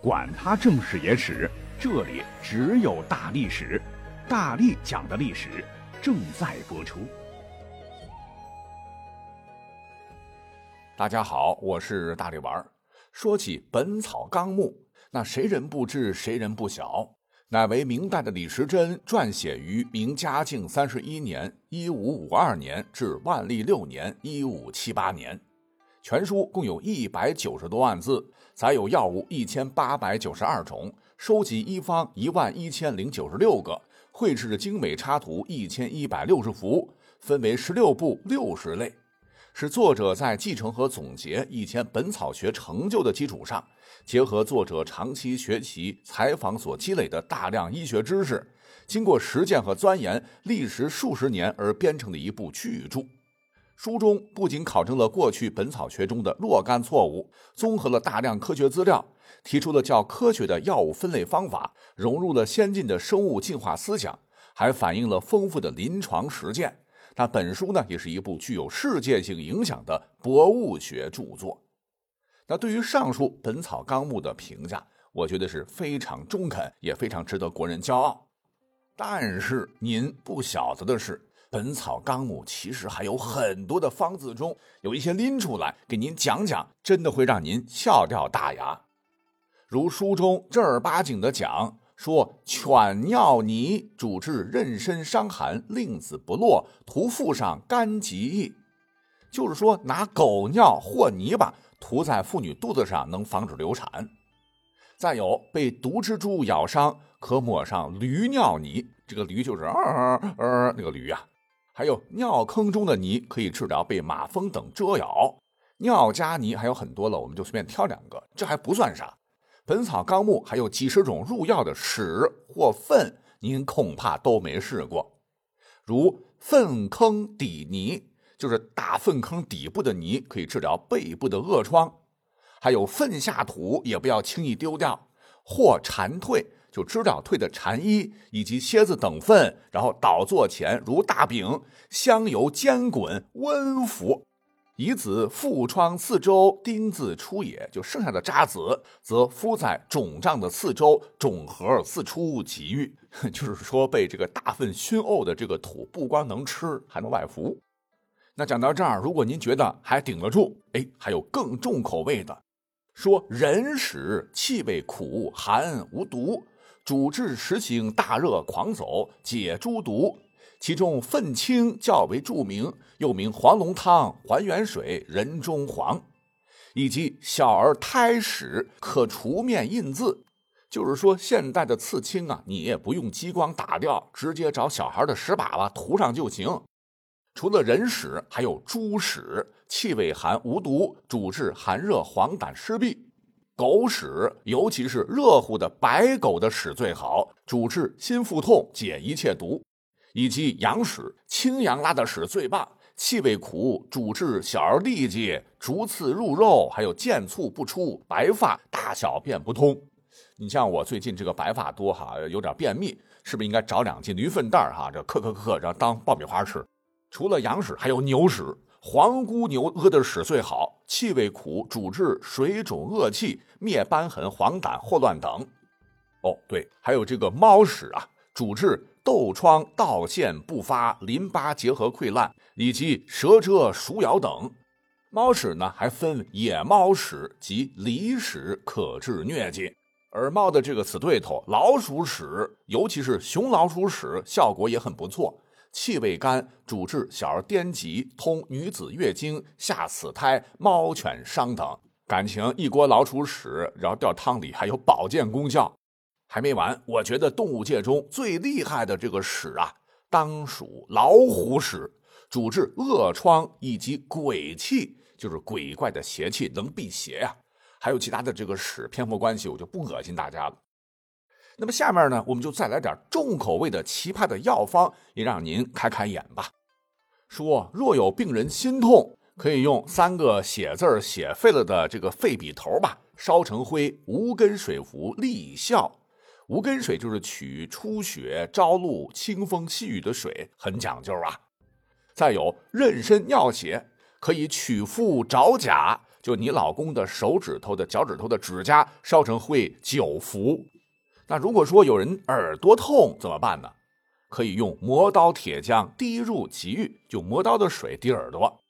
管他正史野史，这里只有大历史，大力讲的历史正在播出。大家好，我是大力丸。说起《本草纲目》，那谁人不知，谁人不晓？乃为明代的李时珍撰写于明嘉靖三十一年（一五五二年）至万历六年（一五七八年）。全书共有一百九十多万字，载有药物一千八百九十二种，收集医方一万一千零九十六个，绘制精美插图一千一百六十幅，分为十六部六十类，是作者在继承和总结以前本草学成就的基础上，结合作者长期学习采访所积累的大量医学知识，经过实践和钻研，历时数十年而编成的一部巨著。书中不仅考证了过去本草学中的若干错误，综合了大量科学资料，提出了较科学的药物分类方法，融入了先进的生物进化思想，还反映了丰富的临床实践。那本书呢，也是一部具有世界性影响的博物学著作。那对于上述《本草纲目》的评价，我觉得是非常中肯，也非常值得国人骄傲。但是您不晓得的是。《本草纲目》其实还有很多的方子中，有一些拎出来给您讲讲，真的会让您笑掉大牙。如书中正儿八经的讲说，犬尿泥主治妊娠伤寒，令子不落，涂腹上干极易。就是说，拿狗尿或泥巴涂在妇女肚子上，能防止流产。再有被毒蜘蛛咬伤，可抹上驴尿泥，这个驴就是呃呃那个驴呀。还有尿坑中的泥可以治疗被马蜂等蛰咬，尿加泥还有很多了，我们就随便挑两个，这还不算啥。《本草纲目》还有几十种入药的屎或粪，您恐怕都没试过。如粪坑底泥，就是大粪坑底部的泥，可以治疗背部的恶疮。还有粪下土也不要轻易丢掉，或蝉蜕。就知了退的蝉衣以及蝎子等粪，然后倒做前如大饼，香油煎滚，温服。以子腹疮四周钉子出也，就剩下的渣子，则敷在肿胀的四周，肿核四出即愈。就是说，被这个大粪熏沤的这个土，不光能吃，还能外服。那讲到这儿，如果您觉得还顶得住，哎，还有更重口味的，说人屎气味苦寒无毒。主治实行大热狂走，解诸毒，其中粪清较为著名，又名黄龙汤、还原水、人中黄，以及小儿胎屎可除面印字，就是说现代的刺青啊，你也不用激光打掉，直接找小孩的屎粑粑涂上就行。除了人屎，还有猪屎，气味寒无毒，主治寒热黄疸湿痹。狗屎，尤其是热乎的白狗的屎最好，主治心腹痛，解一切毒；以及羊屎，青羊拉的屎最棒，气味苦，主治小儿痢疾、逐刺入肉，还有渐促不出、白发、大小便不通。你像我最近这个白发多哈，有点便秘，是不是应该找两斤驴粪蛋哈，这嗑嗑嗑，然后当爆米花吃？除了羊屎，还有牛屎。黄姑牛屙的屎最好，气味苦，主治水肿恶气、灭瘢痕、黄疸、霍乱等。哦，对，还有这个猫屎啊，主治痘疮、盗腺不发、淋巴结核溃烂以及蛇蛰、鼠咬等。猫屎呢，还分野猫屎及狸屎，可治疟疾。而猫的这个死对头老鼠屎，尤其是雄老鼠屎，效果也很不错。气味甘，主治小儿癫痫、通女子月经、下死胎、猫犬伤等。感情一锅老鼠屎，然后掉汤里还有保健功效。还没完，我觉得动物界中最厉害的这个屎啊，当属老虎屎，主治恶疮以及鬼气，就是鬼怪的邪气能辟邪呀。还有其他的这个屎，偏颇关系，我就不恶心大家了。那么下面呢，我们就再来点重口味的奇葩的药方，也让您开开眼吧。说若有病人心痛，可以用三个写字写废了的这个废笔头吧，烧成灰，无根水服，立效。无根水就是取初雪、朝露、清风细雨的水，很讲究啊。再有妊娠尿血，可以取腹着甲，就你老公的手指头的脚趾头的指甲烧成灰九服。那如果说有人耳朵痛怎么办呢？可以用磨刀铁匠滴入即愈，就磨刀的水滴耳朵。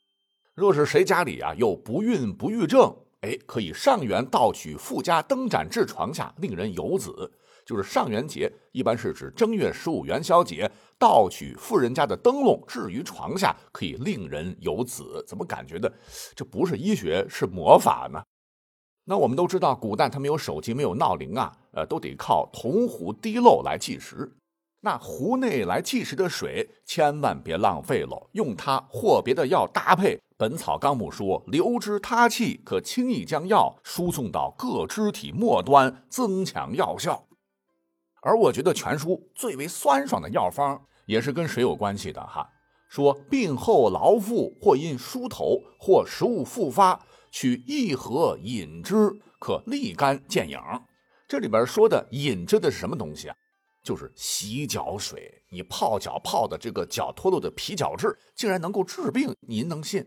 若是谁家里啊有不孕不育症，哎，可以上元盗取富家灯盏至床下，令人有子。就是上元节，一般是指正月十五元宵节，盗取富人家的灯笼置于床下，可以令人有子。怎么感觉的这不是医学，是魔法呢？那我们都知道，古代他没有手机，没有闹铃啊，呃，都得靠铜壶滴漏来计时。那壶内来计时的水，千万别浪费了，用它或别的药搭配。《本草纲目》说，流之他气，可轻易将药输送到各肢体末端，增强药效。而我觉得全书最为酸爽的药方，也是跟水有关系的哈。说病后劳复，或因梳头，或食物复发，取一合饮之，可立竿见影。这里边说的饮之的是什么东西啊？就是洗脚水。你泡脚泡的这个脚脱落的皮角质，竟然能够治病，您能信？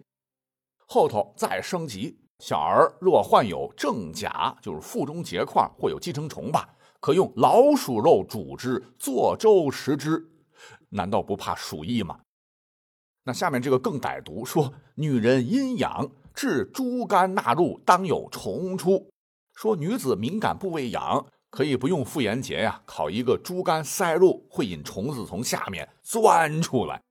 后头再升级，小儿若患有正甲，就是腹中结块或有寄生虫吧。可用老鼠肉煮之，做粥食之，难道不怕鼠疫吗？那下面这个更歹毒，说女人阴阳，治猪肝纳入，当有虫出。说女子敏感部位痒，可以不用妇炎洁呀，烤一个猪肝塞入，会引虫子从下面钻出来。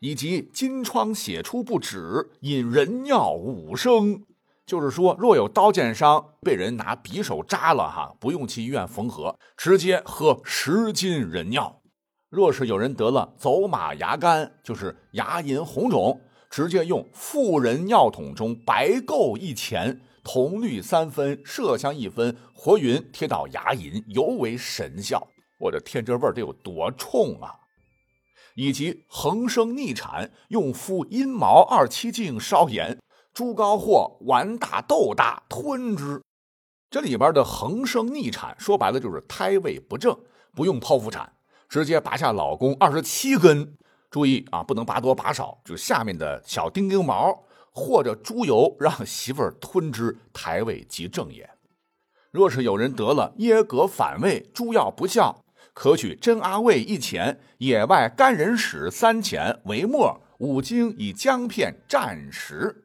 以及金疮血出不止，引人尿五升。就是说，若有刀剑伤，被人拿匕首扎了，哈，不用去医院缝合，直接喝十斤人尿。若是有人得了走马牙干，就是牙龈红肿，直接用妇人尿桶中白垢一钱，铜绿三分，麝香一分，活匀贴到牙龈，尤为神效。我的天，这味儿得有多冲啊！以及横生逆产，用敷阴毛二七镜烧盐。猪膏或丸大豆大吞之，这里边的横生逆产说白了就是胎位不正，不用剖腹产，直接拔下老公二十七根，注意啊，不能拔多拔少，就下面的小丁丁毛，或者猪油让媳妇儿吞之，胎位即正也。若是有人得了噎膈反胃，诸药不效，可取真阿魏一钱，野外干人屎三钱为末，五经以姜片蘸食。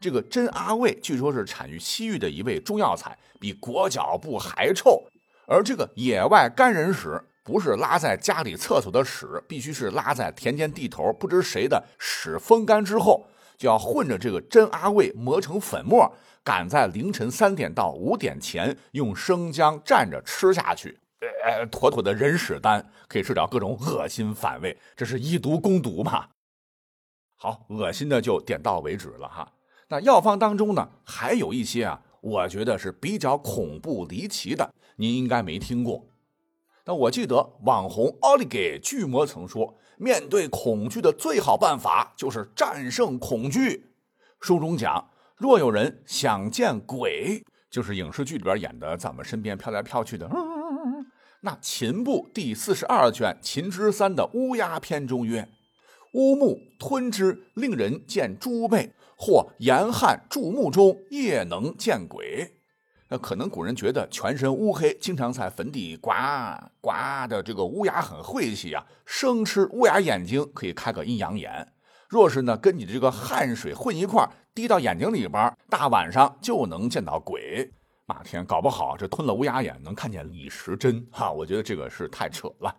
这个真阿魏据说是产于西域的一味中药材，比裹脚布还臭。而这个野外干人屎不是拉在家里厕所的屎，必须是拉在田间地头，不知谁的屎风干之后，就要混着这个真阿魏磨成粉末，赶在凌晨三点到五点前用生姜蘸着吃下去。呃，妥妥的人屎丹，可以治疗各种恶心反胃。这是以毒攻毒嘛？好，恶心的就点到为止了哈。那药方当中呢，还有一些啊，我觉得是比较恐怖离奇的，您应该没听过。那我记得网红奥利给巨魔曾说，面对恐惧的最好办法就是战胜恐惧。书中讲，若有人想见鬼，就是影视剧里边演的，在我们身边飘来飘去的。那秦部第四十二卷秦之三的乌鸦篇中曰：乌木吞之，令人见猪背。或严旱注目中，夜能见鬼。那可能古人觉得全身乌黑，经常在坟地呱呱的这个乌鸦很晦气啊，生吃乌鸦眼睛可以开个阴阳眼。若是呢跟你的这个汗水混一块滴到眼睛里边，大晚上就能见到鬼。马天，搞不好这吞了乌鸦眼能看见李时珍哈？我觉得这个是太扯了。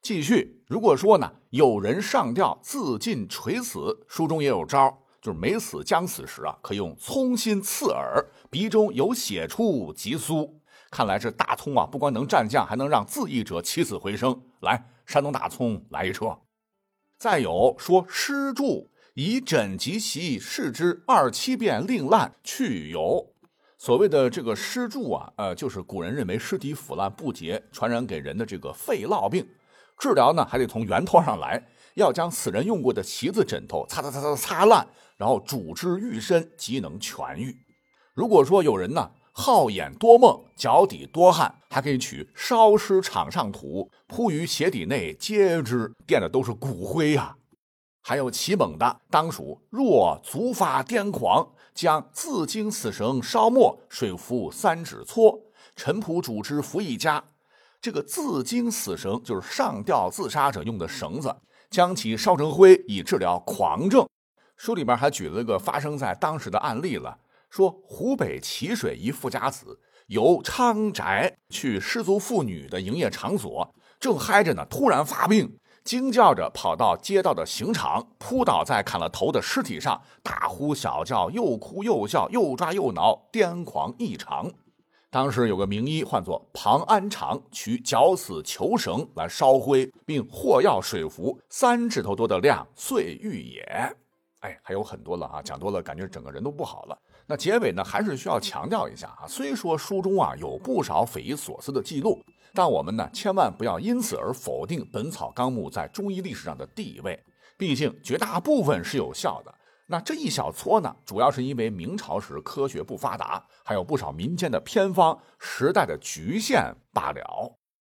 继续，如果说呢有人上吊自尽垂死，书中也有招。就是没死将死时啊，可用葱心刺耳，鼻中有血出即苏。看来这大葱啊，不光能蘸酱，还能让自缢者起死回生。来，山东大葱来一车。再有说湿柱，以枕及席视之二七遍，令烂去油。所谓的这个湿柱啊，呃，就是古人认为尸体腐烂不洁，传染给人的这个肺痨病。治疗呢，还得从源头上来。要将此人用过的席子、枕头擦擦擦擦擦烂，然后煮之愈身，即能痊愈。如果说有人呢好眼多梦，脚底多汗，还可以取烧尸场上土铺于鞋底内，接之，垫的都是骨灰呀。还有奇猛的，当属若足发癫狂，将自经死绳烧没，水服三指搓，陈朴主之服一家。这个自经死绳就是上吊自杀者用的绳子，将其烧成灰以治疗狂症。书里边还举了个发生在当时的案例了，说湖北蕲水一富家子由昌宅去失足妇女的营业场所，正嗨着呢，突然发病。惊叫着跑到街道的刑场，扑倒在砍了头的尸体上，大呼小叫，又哭又笑，又抓又挠，癫狂异常。当时有个名医，唤作庞安长，取绞死囚绳来烧灰，并或药水服，三指头多的量，碎玉也。哎，还有很多了啊，讲多了，感觉整个人都不好了。那结尾呢，还是需要强调一下啊，虽说书中啊有不少匪夷所思的记录。但我们呢，千万不要因此而否定《本草纲目》在中医历史上的地位。毕竟绝大部分是有效的。那这一小撮呢，主要是因为明朝时科学不发达，还有不少民间的偏方，时代的局限罢了。